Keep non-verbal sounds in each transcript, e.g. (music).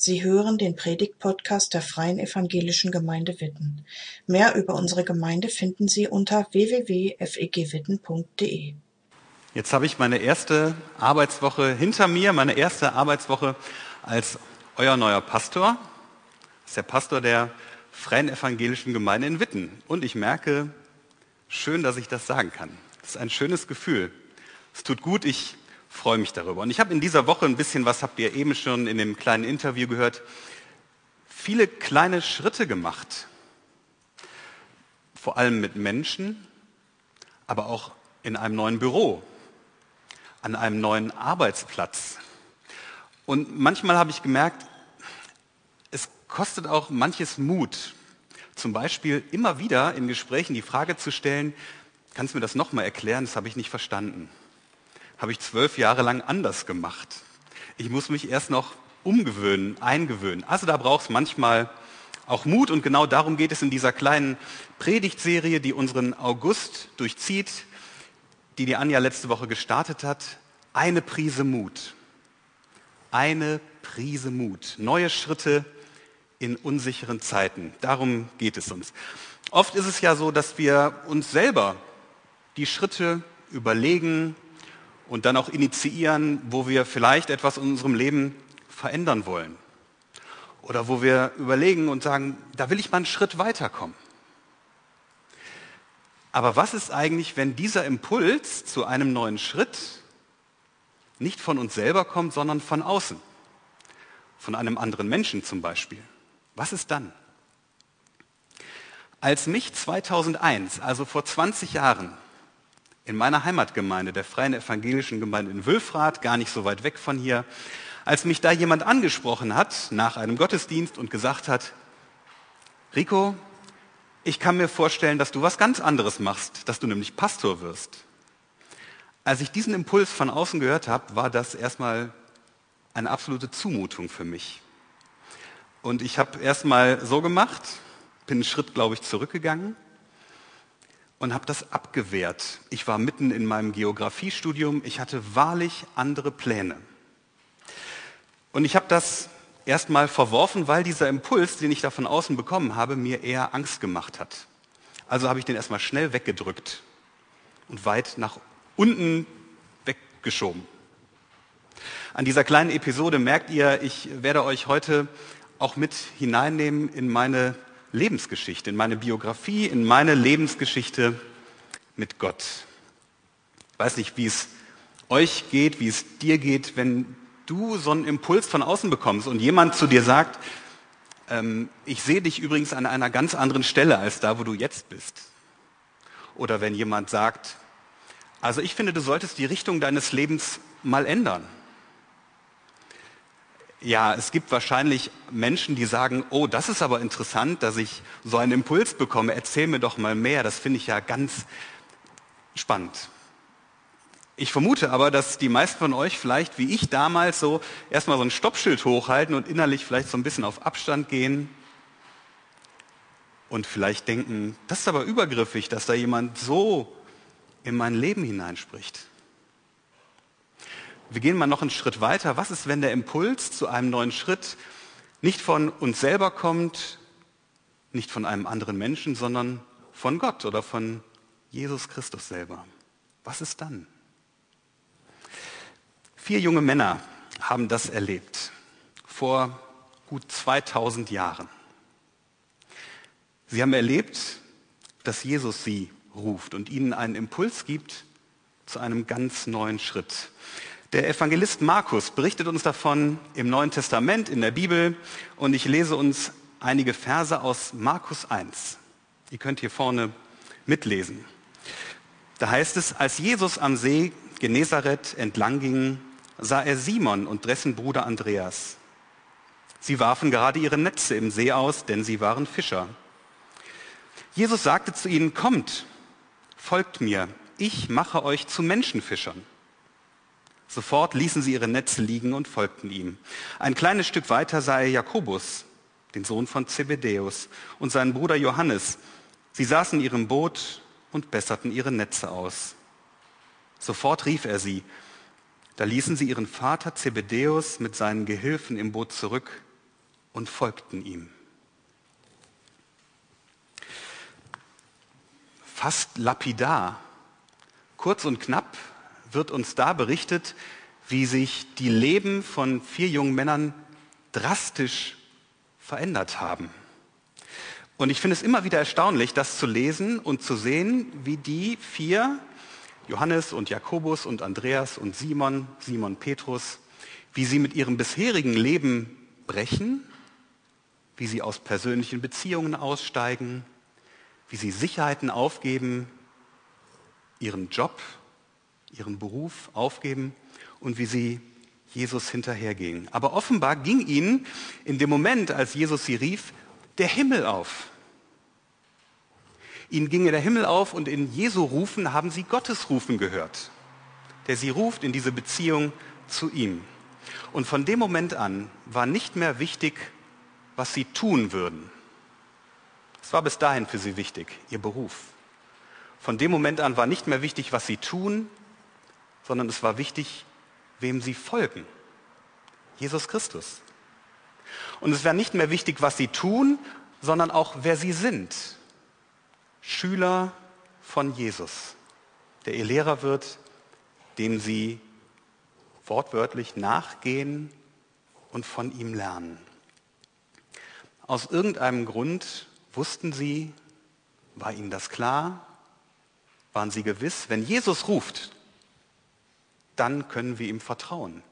Sie hören den Predigt-Podcast der Freien Evangelischen Gemeinde Witten. Mehr über unsere Gemeinde finden Sie unter www.fegwitten.de. Jetzt habe ich meine erste Arbeitswoche hinter mir, meine erste Arbeitswoche als euer neuer Pastor. Das ist der Pastor der Freien Evangelischen Gemeinde in Witten. Und ich merke, schön, dass ich das sagen kann. Das ist ein schönes Gefühl. Es tut gut, ich freue mich darüber. Und ich habe in dieser Woche ein bisschen, was habt ihr eben schon in dem kleinen Interview gehört, viele kleine Schritte gemacht. Vor allem mit Menschen, aber auch in einem neuen Büro, an einem neuen Arbeitsplatz. Und manchmal habe ich gemerkt, es kostet auch manches Mut, zum Beispiel immer wieder in Gesprächen die Frage zu stellen, kannst du mir das nochmal erklären, das habe ich nicht verstanden habe ich zwölf Jahre lang anders gemacht. Ich muss mich erst noch umgewöhnen, eingewöhnen. Also da braucht es manchmal auch Mut und genau darum geht es in dieser kleinen Predigtserie, die unseren August durchzieht, die die Anja letzte Woche gestartet hat. Eine Prise Mut. Eine Prise Mut. Neue Schritte in unsicheren Zeiten. Darum geht es uns. Oft ist es ja so, dass wir uns selber die Schritte überlegen, und dann auch initiieren, wo wir vielleicht etwas in unserem Leben verändern wollen. Oder wo wir überlegen und sagen, da will ich mal einen Schritt weiterkommen. Aber was ist eigentlich, wenn dieser Impuls zu einem neuen Schritt nicht von uns selber kommt, sondern von außen? Von einem anderen Menschen zum Beispiel. Was ist dann? Als mich 2001, also vor 20 Jahren, in meiner Heimatgemeinde, der Freien Evangelischen Gemeinde in Wülfrath, gar nicht so weit weg von hier, als mich da jemand angesprochen hat nach einem Gottesdienst und gesagt hat, Rico, ich kann mir vorstellen, dass du was ganz anderes machst, dass du nämlich Pastor wirst. Als ich diesen Impuls von außen gehört habe, war das erstmal eine absolute Zumutung für mich. Und ich habe erstmal so gemacht, bin einen Schritt, glaube ich, zurückgegangen und habe das abgewehrt. Ich war mitten in meinem Geografiestudium, ich hatte wahrlich andere Pläne. Und ich habe das erstmal verworfen, weil dieser Impuls, den ich da von außen bekommen habe, mir eher Angst gemacht hat. Also habe ich den erstmal schnell weggedrückt und weit nach unten weggeschoben. An dieser kleinen Episode merkt ihr, ich werde euch heute auch mit hineinnehmen in meine Lebensgeschichte, in meine Biografie, in meine Lebensgeschichte mit Gott. Ich weiß nicht, wie es euch geht, wie es dir geht, wenn du so einen Impuls von außen bekommst und jemand zu dir sagt, ähm, ich sehe dich übrigens an einer ganz anderen Stelle als da, wo du jetzt bist. Oder wenn jemand sagt, also ich finde, du solltest die Richtung deines Lebens mal ändern. Ja, es gibt wahrscheinlich Menschen, die sagen, oh, das ist aber interessant, dass ich so einen Impuls bekomme. Erzähl mir doch mal mehr. Das finde ich ja ganz spannend. Ich vermute aber, dass die meisten von euch vielleicht, wie ich damals, so erstmal so ein Stoppschild hochhalten und innerlich vielleicht so ein bisschen auf Abstand gehen und vielleicht denken, das ist aber übergriffig, dass da jemand so in mein Leben hineinspricht. Wir gehen mal noch einen Schritt weiter. Was ist, wenn der Impuls zu einem neuen Schritt nicht von uns selber kommt, nicht von einem anderen Menschen, sondern von Gott oder von Jesus Christus selber? Was ist dann? Vier junge Männer haben das erlebt vor gut 2000 Jahren. Sie haben erlebt, dass Jesus sie ruft und ihnen einen Impuls gibt zu einem ganz neuen Schritt. Der Evangelist Markus berichtet uns davon im Neuen Testament, in der Bibel. Und ich lese uns einige Verse aus Markus 1. Ihr könnt hier vorne mitlesen. Da heißt es, als Jesus am See Genezareth entlang ging, sah er Simon und dessen Bruder Andreas. Sie warfen gerade ihre Netze im See aus, denn sie waren Fischer. Jesus sagte zu ihnen, kommt, folgt mir, ich mache euch zu Menschenfischern. Sofort ließen sie ihre Netze liegen und folgten ihm. Ein kleines Stück weiter sah er Jakobus, den Sohn von Zebedäus, und seinen Bruder Johannes. Sie saßen in ihrem Boot und besserten ihre Netze aus. Sofort rief er sie. Da ließen sie ihren Vater Zebedäus mit seinen Gehilfen im Boot zurück und folgten ihm. Fast lapidar, kurz und knapp wird uns da berichtet, wie sich die Leben von vier jungen Männern drastisch verändert haben. Und ich finde es immer wieder erstaunlich, das zu lesen und zu sehen, wie die vier, Johannes und Jakobus und Andreas und Simon, Simon Petrus, wie sie mit ihrem bisherigen Leben brechen, wie sie aus persönlichen Beziehungen aussteigen, wie sie Sicherheiten aufgeben, ihren Job, ihren Beruf aufgeben und wie sie Jesus hinterhergingen. Aber offenbar ging ihnen in dem Moment, als Jesus sie rief, der Himmel auf. Ihnen ging der Himmel auf und in Jesu Rufen haben sie Gottes Rufen gehört, der sie ruft in diese Beziehung zu ihm. Und von dem Moment an war nicht mehr wichtig, was sie tun würden. Es war bis dahin für sie wichtig, ihr Beruf. Von dem Moment an war nicht mehr wichtig, was sie tun, sondern es war wichtig, wem sie folgen. Jesus Christus. Und es wäre nicht mehr wichtig, was sie tun, sondern auch, wer sie sind. Schüler von Jesus, der ihr Lehrer wird, dem sie wortwörtlich nachgehen und von ihm lernen. Aus irgendeinem Grund wussten sie, war ihnen das klar, waren sie gewiss, wenn Jesus ruft, dann können wir ihm vertrauen,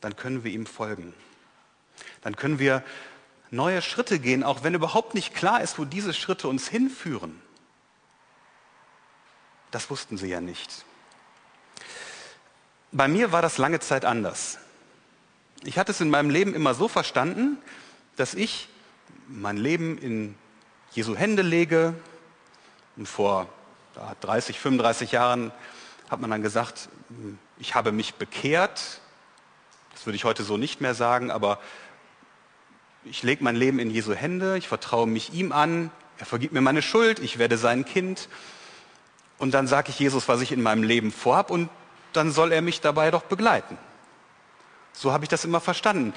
dann können wir ihm folgen. Dann können wir neue Schritte gehen, auch wenn überhaupt nicht klar ist, wo diese Schritte uns hinführen. Das wussten sie ja nicht. Bei mir war das lange Zeit anders. Ich hatte es in meinem Leben immer so verstanden, dass ich mein Leben in Jesu Hände lege. Und vor 30, 35 Jahren hat man dann gesagt, ich habe mich bekehrt. Das würde ich heute so nicht mehr sagen, aber ich lege mein Leben in Jesu Hände, ich vertraue mich ihm an, er vergibt mir meine Schuld, ich werde sein Kind. Und dann sage ich Jesus, was ich in meinem Leben vorhab und dann soll er mich dabei doch begleiten. So habe ich das immer verstanden.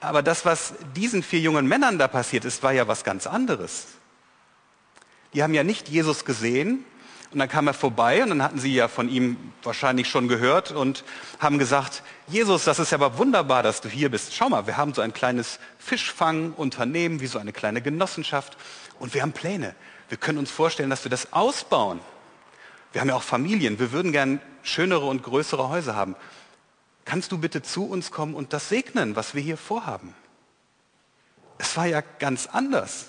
Aber das, was diesen vier jungen Männern da passiert ist, war ja was ganz anderes. Die haben ja nicht Jesus gesehen, und dann kam er vorbei und dann hatten sie ja von ihm wahrscheinlich schon gehört und haben gesagt, Jesus, das ist ja aber wunderbar, dass du hier bist. Schau mal, wir haben so ein kleines Fischfangunternehmen, wie so eine kleine Genossenschaft und wir haben Pläne. Wir können uns vorstellen, dass wir das ausbauen. Wir haben ja auch Familien. Wir würden gern schönere und größere Häuser haben. Kannst du bitte zu uns kommen und das segnen, was wir hier vorhaben? Es war ja ganz anders.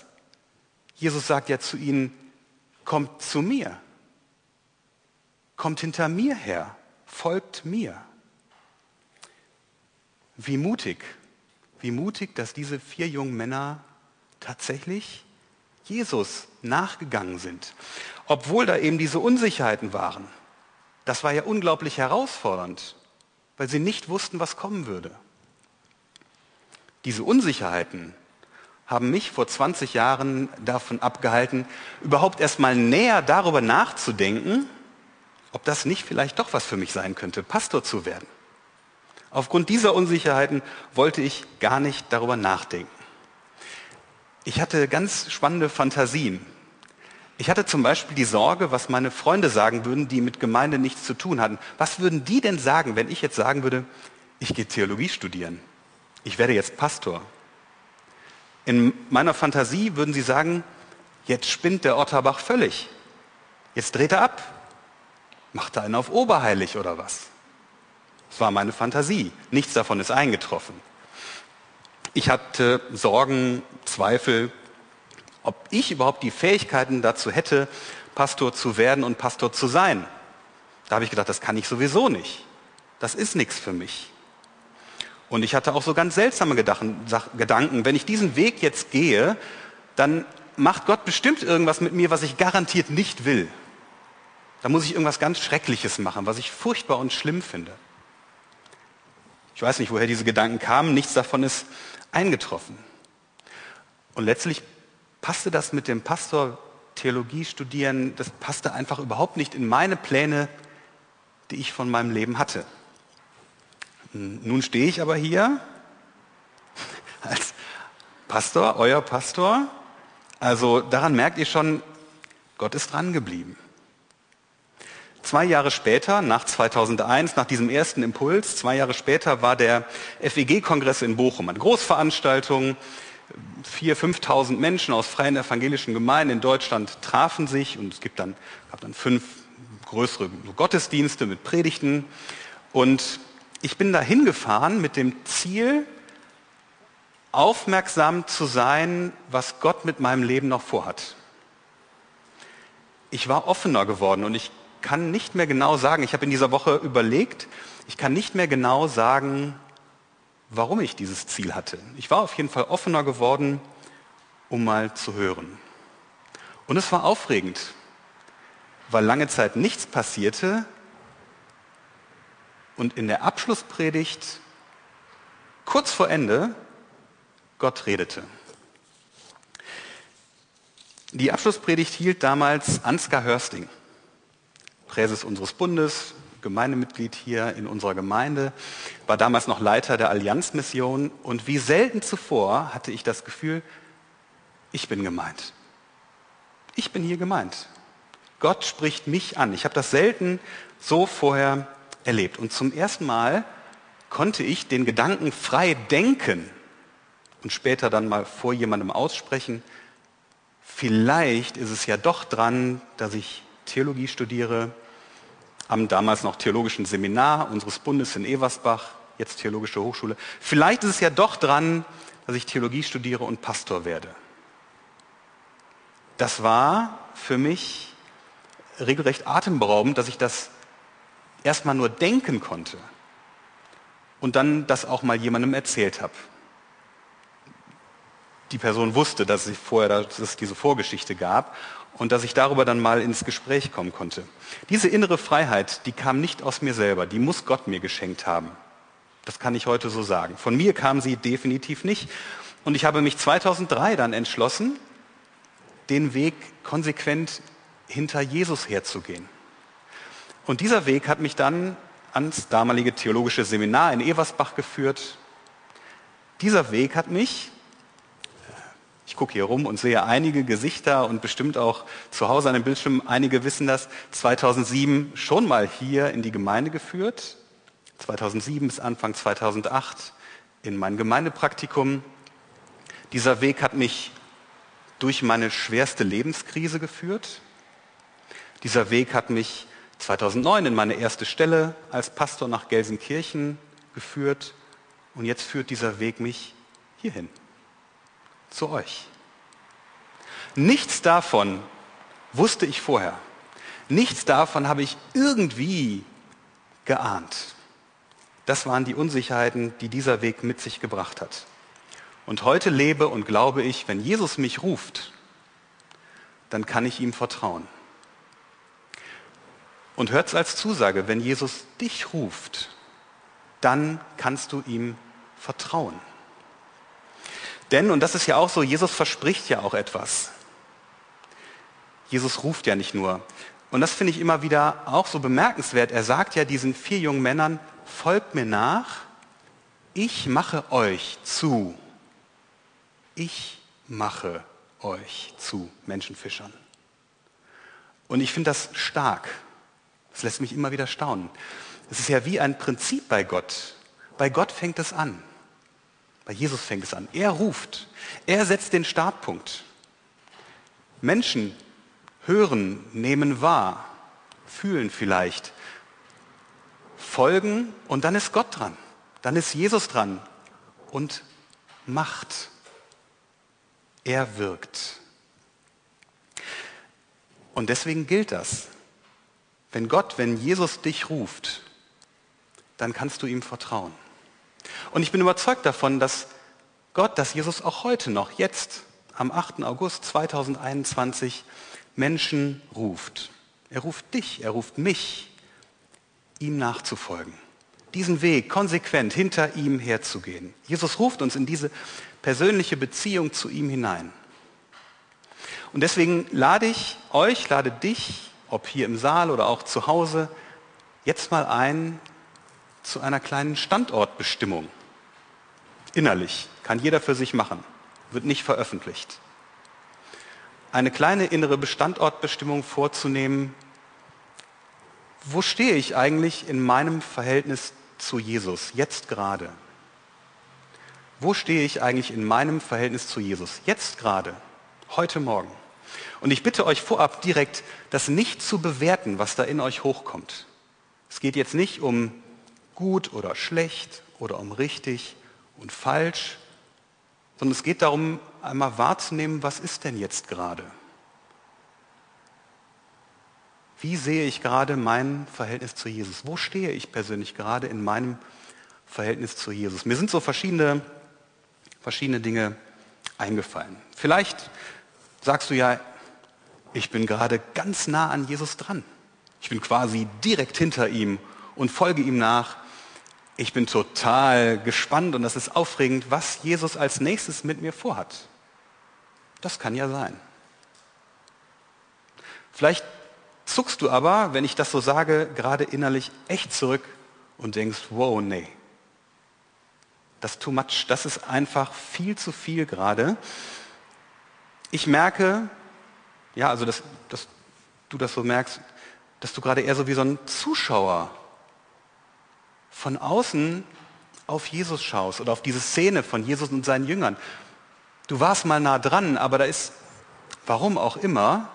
Jesus sagt ja zu ihnen, kommt zu mir kommt hinter mir her, folgt mir. Wie mutig, wie mutig, dass diese vier jungen Männer tatsächlich Jesus nachgegangen sind, obwohl da eben diese Unsicherheiten waren. Das war ja unglaublich herausfordernd, weil sie nicht wussten, was kommen würde. Diese Unsicherheiten haben mich vor 20 Jahren davon abgehalten, überhaupt erstmal näher darüber nachzudenken, ob das nicht vielleicht doch was für mich sein könnte, Pastor zu werden. Aufgrund dieser Unsicherheiten wollte ich gar nicht darüber nachdenken. Ich hatte ganz spannende Fantasien. Ich hatte zum Beispiel die Sorge, was meine Freunde sagen würden, die mit Gemeinde nichts zu tun hatten. Was würden die denn sagen, wenn ich jetzt sagen würde, ich gehe Theologie studieren, ich werde jetzt Pastor? In meiner Fantasie würden sie sagen, jetzt spinnt der Otterbach völlig. Jetzt dreht er ab. Macht er einen auf oberheilig oder was? Das war meine Fantasie. Nichts davon ist eingetroffen. Ich hatte Sorgen, Zweifel, ob ich überhaupt die Fähigkeiten dazu hätte, Pastor zu werden und Pastor zu sein. Da habe ich gedacht, das kann ich sowieso nicht. Das ist nichts für mich. Und ich hatte auch so ganz seltsame Gedanken. Wenn ich diesen Weg jetzt gehe, dann macht Gott bestimmt irgendwas mit mir, was ich garantiert nicht will. Da muss ich irgendwas ganz Schreckliches machen, was ich furchtbar und schlimm finde. Ich weiß nicht, woher diese Gedanken kamen, nichts davon ist eingetroffen. Und letztlich passte das mit dem Pastor Theologie studieren, das passte einfach überhaupt nicht in meine Pläne, die ich von meinem Leben hatte. Nun stehe ich aber hier (laughs) als Pastor, euer Pastor. Also daran merkt ihr schon, Gott ist dran geblieben. Zwei Jahre später, nach 2001, nach diesem ersten Impuls, zwei Jahre später war der FEG-Kongress in Bochum, eine Großveranstaltung. Vier, 5.000 Menschen aus freien evangelischen Gemeinden in Deutschland trafen sich und es gibt dann, gab dann fünf größere Gottesdienste mit Predigten. Und ich bin da hingefahren mit dem Ziel, aufmerksam zu sein, was Gott mit meinem Leben noch vorhat. Ich war offener geworden und ich kann nicht mehr genau sagen, ich habe in dieser Woche überlegt, ich kann nicht mehr genau sagen, warum ich dieses Ziel hatte. Ich war auf jeden Fall offener geworden, um mal zu hören. Und es war aufregend, weil lange Zeit nichts passierte und in der Abschlusspredigt kurz vor Ende Gott redete. Die Abschlusspredigt hielt damals Ansgar Hörsting. Präses unseres Bundes, Gemeindemitglied hier in unserer Gemeinde, war damals noch Leiter der Allianzmission und wie selten zuvor hatte ich das Gefühl, ich bin gemeint. Ich bin hier gemeint. Gott spricht mich an. Ich habe das selten so vorher erlebt. Und zum ersten Mal konnte ich den Gedanken frei denken und später dann mal vor jemandem aussprechen, vielleicht ist es ja doch dran, dass ich Theologie studiere, am damals noch theologischen Seminar unseres Bundes in Eversbach, jetzt Theologische Hochschule. Vielleicht ist es ja doch dran, dass ich Theologie studiere und Pastor werde. Das war für mich regelrecht atemberaubend, dass ich das erstmal nur denken konnte und dann das auch mal jemandem erzählt habe. Die Person wusste, dass es vorher dass es diese Vorgeschichte gab und dass ich darüber dann mal ins Gespräch kommen konnte. Diese innere Freiheit, die kam nicht aus mir selber, die muss Gott mir geschenkt haben. Das kann ich heute so sagen. Von mir kam sie definitiv nicht. Und ich habe mich 2003 dann entschlossen, den Weg konsequent hinter Jesus herzugehen. Und dieser Weg hat mich dann ans damalige theologische Seminar in Eversbach geführt. Dieser Weg hat mich ich gucke hier rum und sehe einige Gesichter und bestimmt auch zu Hause an dem Bildschirm, einige wissen das, 2007 schon mal hier in die Gemeinde geführt. 2007 bis Anfang 2008 in mein Gemeindepraktikum. Dieser Weg hat mich durch meine schwerste Lebenskrise geführt. Dieser Weg hat mich 2009 in meine erste Stelle als Pastor nach Gelsenkirchen geführt. Und jetzt führt dieser Weg mich hierhin zu euch. Nichts davon wusste ich vorher. Nichts davon habe ich irgendwie geahnt. Das waren die Unsicherheiten, die dieser Weg mit sich gebracht hat. Und heute lebe und glaube ich, wenn Jesus mich ruft, dann kann ich ihm vertrauen. Und hört es als Zusage, wenn Jesus dich ruft, dann kannst du ihm vertrauen. Denn, und das ist ja auch so, Jesus verspricht ja auch etwas. Jesus ruft ja nicht nur. Und das finde ich immer wieder auch so bemerkenswert. Er sagt ja diesen vier jungen Männern, folgt mir nach, ich mache euch zu. Ich mache euch zu Menschenfischern. Und ich finde das stark. Das lässt mich immer wieder staunen. Es ist ja wie ein Prinzip bei Gott. Bei Gott fängt es an. Bei Jesus fängt es an. Er ruft. Er setzt den Startpunkt. Menschen hören, nehmen wahr, fühlen vielleicht, folgen und dann ist Gott dran. Dann ist Jesus dran und macht. Er wirkt. Und deswegen gilt das. Wenn Gott, wenn Jesus dich ruft, dann kannst du ihm vertrauen. Und ich bin überzeugt davon, dass Gott, dass Jesus auch heute noch, jetzt am 8. August 2021, Menschen ruft. Er ruft dich, er ruft mich, ihm nachzufolgen. Diesen Weg konsequent hinter ihm herzugehen. Jesus ruft uns in diese persönliche Beziehung zu ihm hinein. Und deswegen lade ich euch, lade dich, ob hier im Saal oder auch zu Hause, jetzt mal ein zu einer kleinen Standortbestimmung. Innerlich kann jeder für sich machen. wird nicht veröffentlicht. Eine kleine innere Bestandortbestimmung vorzunehmen, wo stehe ich eigentlich in meinem Verhältnis zu Jesus, jetzt gerade? Wo stehe ich eigentlich in meinem Verhältnis zu Jesus, jetzt gerade, heute Morgen? Und ich bitte euch vorab direkt, das nicht zu bewerten, was da in euch hochkommt. Es geht jetzt nicht um gut oder schlecht oder um richtig und falsch, sondern es geht darum, einmal wahrzunehmen, was ist denn jetzt gerade? Wie sehe ich gerade mein Verhältnis zu Jesus? Wo stehe ich persönlich gerade in meinem Verhältnis zu Jesus? Mir sind so verschiedene, verschiedene Dinge eingefallen. Vielleicht sagst du ja, ich bin gerade ganz nah an Jesus dran. Ich bin quasi direkt hinter ihm und folge ihm nach. Ich bin total gespannt und das ist aufregend, was Jesus als nächstes mit mir vorhat. Das kann ja sein. Vielleicht zuckst du aber, wenn ich das so sage, gerade innerlich echt zurück und denkst, wow, nee. Das ist too much, das ist einfach viel zu viel gerade. Ich merke, ja, also dass, dass du das so merkst, dass du gerade eher so wie so ein Zuschauer von außen auf Jesus schaust oder auf diese Szene von Jesus und seinen Jüngern. Du warst mal nah dran, aber da ist, warum auch immer,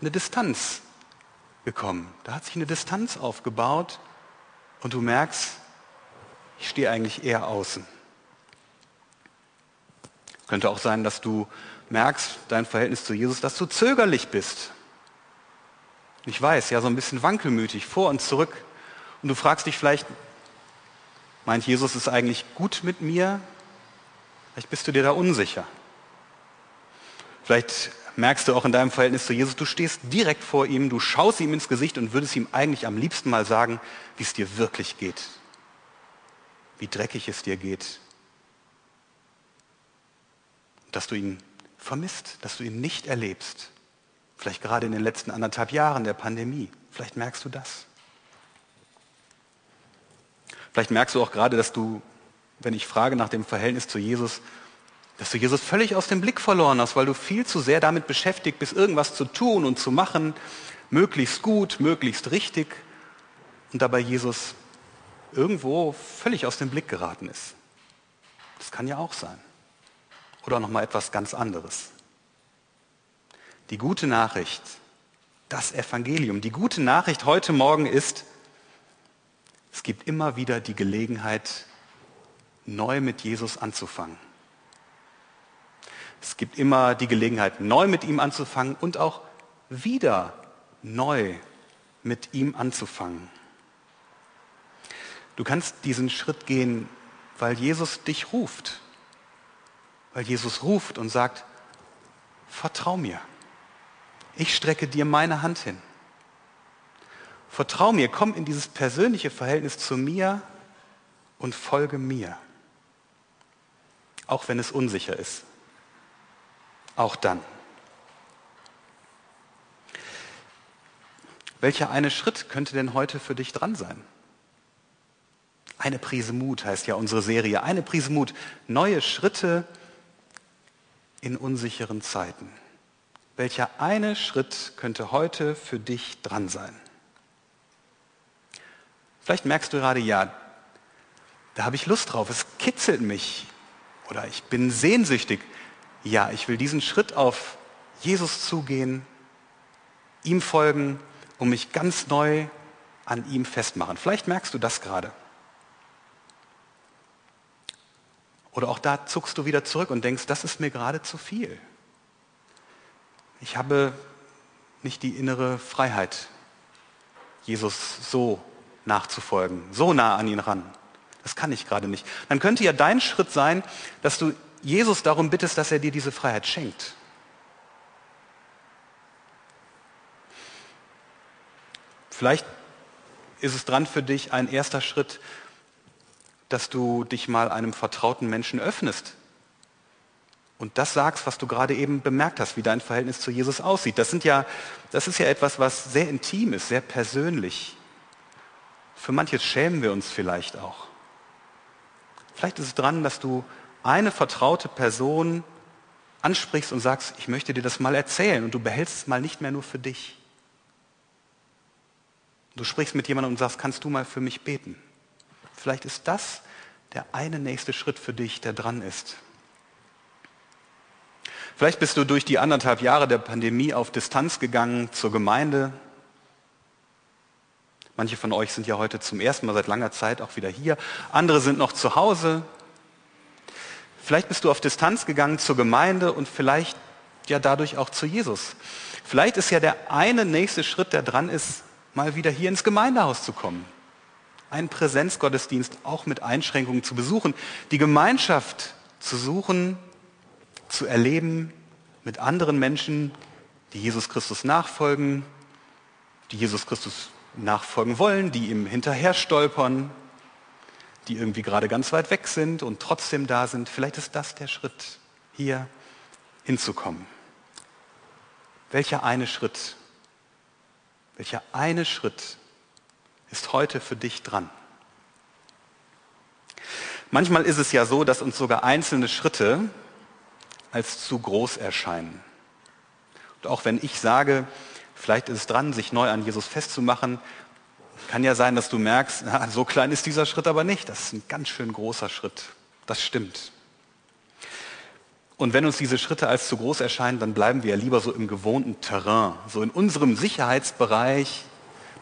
eine Distanz gekommen. Da hat sich eine Distanz aufgebaut und du merkst, ich stehe eigentlich eher außen. Könnte auch sein, dass du merkst, dein Verhältnis zu Jesus, dass du zögerlich bist. Ich weiß, ja, so ein bisschen wankelmütig, vor und zurück. Und du fragst dich vielleicht, meint Jesus es eigentlich gut mit mir? Vielleicht bist du dir da unsicher. Vielleicht merkst du auch in deinem Verhältnis zu Jesus, du stehst direkt vor ihm, du schaust ihm ins Gesicht und würdest ihm eigentlich am liebsten mal sagen, wie es dir wirklich geht, wie dreckig es dir geht, dass du ihn vermisst, dass du ihn nicht erlebst. Vielleicht gerade in den letzten anderthalb Jahren der Pandemie. Vielleicht merkst du das. Vielleicht merkst du auch gerade, dass du, wenn ich frage nach dem Verhältnis zu Jesus, dass du Jesus völlig aus dem Blick verloren hast, weil du viel zu sehr damit beschäftigt bist, irgendwas zu tun und zu machen, möglichst gut, möglichst richtig, und dabei Jesus irgendwo völlig aus dem Blick geraten ist. Das kann ja auch sein. Oder noch mal etwas ganz anderes. Die gute Nachricht, das Evangelium, die gute Nachricht heute Morgen ist, es gibt immer wieder die Gelegenheit, neu mit Jesus anzufangen. Es gibt immer die Gelegenheit, neu mit ihm anzufangen und auch wieder neu mit ihm anzufangen. Du kannst diesen Schritt gehen, weil Jesus dich ruft. Weil Jesus ruft und sagt, vertrau mir. Ich strecke dir meine Hand hin. Vertrau mir, komm in dieses persönliche Verhältnis zu mir und folge mir. Auch wenn es unsicher ist auch dann. Welcher eine Schritt könnte denn heute für dich dran sein? Eine Prise Mut heißt ja unsere Serie. Eine Prise Mut. Neue Schritte in unsicheren Zeiten. Welcher eine Schritt könnte heute für dich dran sein? Vielleicht merkst du gerade, ja, da habe ich Lust drauf, es kitzelt mich oder ich bin sehnsüchtig ja, ich will diesen Schritt auf Jesus zugehen, ihm folgen und mich ganz neu an ihm festmachen. Vielleicht merkst du das gerade. Oder auch da zuckst du wieder zurück und denkst, das ist mir gerade zu viel. Ich habe nicht die innere Freiheit, Jesus so nachzufolgen, so nah an ihn ran. Das kann ich gerade nicht. Dann könnte ja dein Schritt sein, dass du Jesus darum bittest, dass er dir diese Freiheit schenkt. Vielleicht ist es dran für dich ein erster Schritt, dass du dich mal einem vertrauten Menschen öffnest und das sagst, was du gerade eben bemerkt hast, wie dein Verhältnis zu Jesus aussieht. Das, sind ja, das ist ja etwas, was sehr intim ist, sehr persönlich. Für manches schämen wir uns vielleicht auch. Vielleicht ist es dran, dass du eine vertraute Person ansprichst und sagst, ich möchte dir das mal erzählen und du behältst es mal nicht mehr nur für dich. Du sprichst mit jemandem und sagst, kannst du mal für mich beten? Vielleicht ist das der eine nächste Schritt für dich, der dran ist. Vielleicht bist du durch die anderthalb Jahre der Pandemie auf Distanz gegangen zur Gemeinde. Manche von euch sind ja heute zum ersten Mal seit langer Zeit auch wieder hier. Andere sind noch zu Hause. Vielleicht bist du auf Distanz gegangen zur Gemeinde und vielleicht ja dadurch auch zu Jesus. Vielleicht ist ja der eine nächste Schritt, der dran ist, mal wieder hier ins Gemeindehaus zu kommen. Einen Präsenzgottesdienst auch mit Einschränkungen zu besuchen. Die Gemeinschaft zu suchen, zu erleben mit anderen Menschen, die Jesus Christus nachfolgen, die Jesus Christus nachfolgen wollen, die ihm hinterher stolpern, die irgendwie gerade ganz weit weg sind und trotzdem da sind. Vielleicht ist das der Schritt, hier hinzukommen. Welcher eine Schritt welcher eine Schritt ist heute für dich dran? Manchmal ist es ja so, dass uns sogar einzelne Schritte als zu groß erscheinen. Und auch wenn ich sage, vielleicht ist es dran, sich neu an Jesus festzumachen, kann ja sein, dass du merkst, na, (laughs) so klein ist dieser Schritt aber nicht. Das ist ein ganz schön großer Schritt. Das stimmt. Und wenn uns diese Schritte als zu groß erscheinen, dann bleiben wir ja lieber so im gewohnten Terrain, so in unserem Sicherheitsbereich,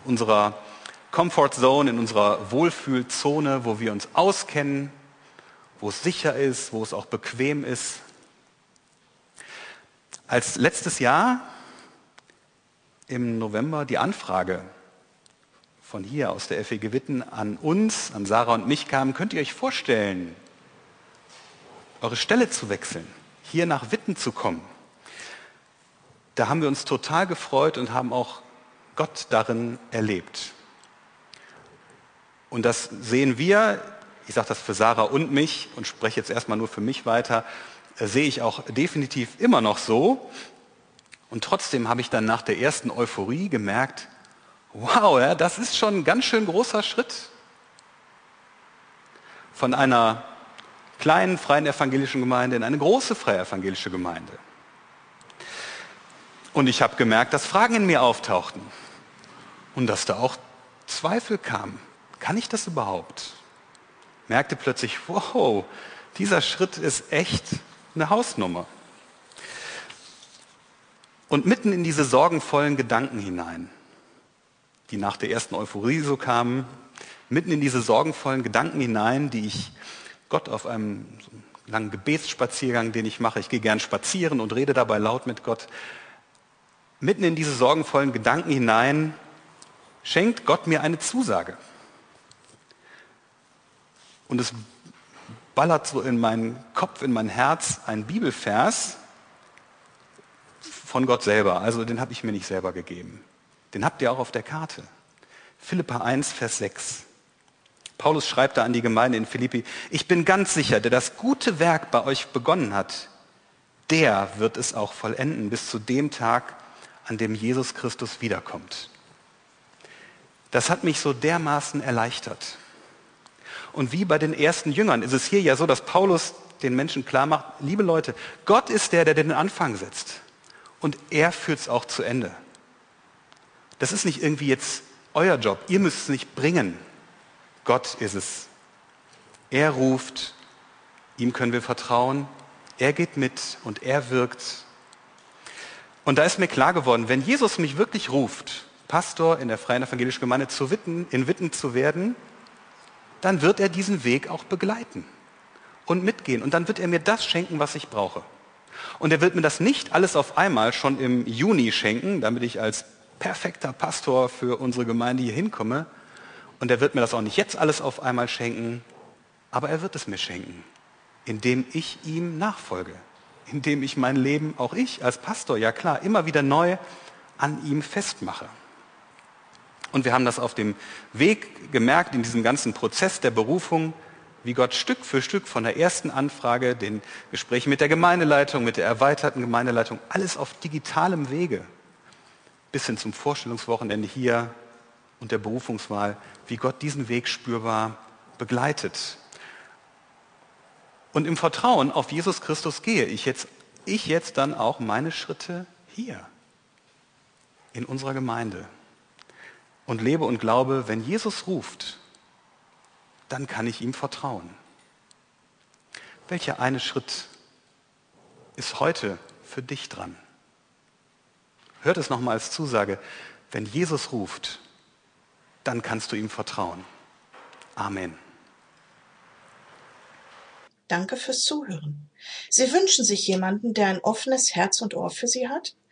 unserer Comfort Zone, in unserer Wohlfühlzone, wo wir uns auskennen, wo es sicher ist, wo es auch bequem ist. Als letztes Jahr im November die Anfrage von hier aus der FEG Witten an uns, an Sarah und mich kam, könnt ihr euch vorstellen, eure Stelle zu wechseln? hier nach Witten zu kommen. Da haben wir uns total gefreut und haben auch Gott darin erlebt. Und das sehen wir, ich sage das für Sarah und mich und spreche jetzt erstmal nur für mich weiter, äh, sehe ich auch definitiv immer noch so. Und trotzdem habe ich dann nach der ersten Euphorie gemerkt, wow, ja, das ist schon ein ganz schön großer Schritt von einer kleinen freien evangelischen Gemeinde in eine große freie evangelische Gemeinde. Und ich habe gemerkt, dass Fragen in mir auftauchten und dass da auch Zweifel kamen. Kann ich das überhaupt? Merkte plötzlich, wow, dieser Schritt ist echt eine Hausnummer. Und mitten in diese sorgenvollen Gedanken hinein, die nach der ersten Euphorie so kamen, mitten in diese sorgenvollen Gedanken hinein, die ich Gott auf einem langen Gebetsspaziergang, den ich mache. Ich gehe gern spazieren und rede dabei laut mit Gott. Mitten in diese sorgenvollen Gedanken hinein schenkt Gott mir eine Zusage. Und es ballert so in meinen Kopf, in mein Herz ein Bibelvers von Gott selber. Also den habe ich mir nicht selber gegeben. Den habt ihr auch auf der Karte. Philippa 1, Vers 6. Paulus schreibt da an die Gemeinde in Philippi, ich bin ganz sicher, der das gute Werk bei euch begonnen hat, der wird es auch vollenden bis zu dem Tag, an dem Jesus Christus wiederkommt. Das hat mich so dermaßen erleichtert. Und wie bei den ersten Jüngern ist es hier ja so, dass Paulus den Menschen klar macht, liebe Leute, Gott ist der, der den Anfang setzt. Und er führt es auch zu Ende. Das ist nicht irgendwie jetzt euer Job. Ihr müsst es nicht bringen. Gott ist es. Er ruft, ihm können wir vertrauen, er geht mit und er wirkt. Und da ist mir klar geworden, wenn Jesus mich wirklich ruft, Pastor in der Freien Evangelischen Gemeinde zu Witten, in Witten zu werden, dann wird er diesen Weg auch begleiten und mitgehen. Und dann wird er mir das schenken, was ich brauche. Und er wird mir das nicht alles auf einmal schon im Juni schenken, damit ich als perfekter Pastor für unsere Gemeinde hier hinkomme, und er wird mir das auch nicht jetzt alles auf einmal schenken, aber er wird es mir schenken, indem ich ihm nachfolge, indem ich mein Leben, auch ich als Pastor, ja klar, immer wieder neu an ihm festmache. Und wir haben das auf dem Weg gemerkt, in diesem ganzen Prozess der Berufung, wie Gott Stück für Stück von der ersten Anfrage, den Gesprächen mit der Gemeindeleitung, mit der erweiterten Gemeindeleitung, alles auf digitalem Wege, bis hin zum Vorstellungswochenende hier und der Berufungswahl, wie Gott diesen Weg spürbar begleitet. Und im Vertrauen auf Jesus Christus gehe ich jetzt ich jetzt dann auch meine Schritte hier in unserer Gemeinde und lebe und glaube, wenn Jesus ruft, dann kann ich ihm vertrauen. Welcher eine Schritt ist heute für dich dran? Hört es nochmal als Zusage, wenn Jesus ruft, dann kannst du ihm vertrauen. Amen. Danke fürs Zuhören. Sie wünschen sich jemanden, der ein offenes Herz und Ohr für Sie hat?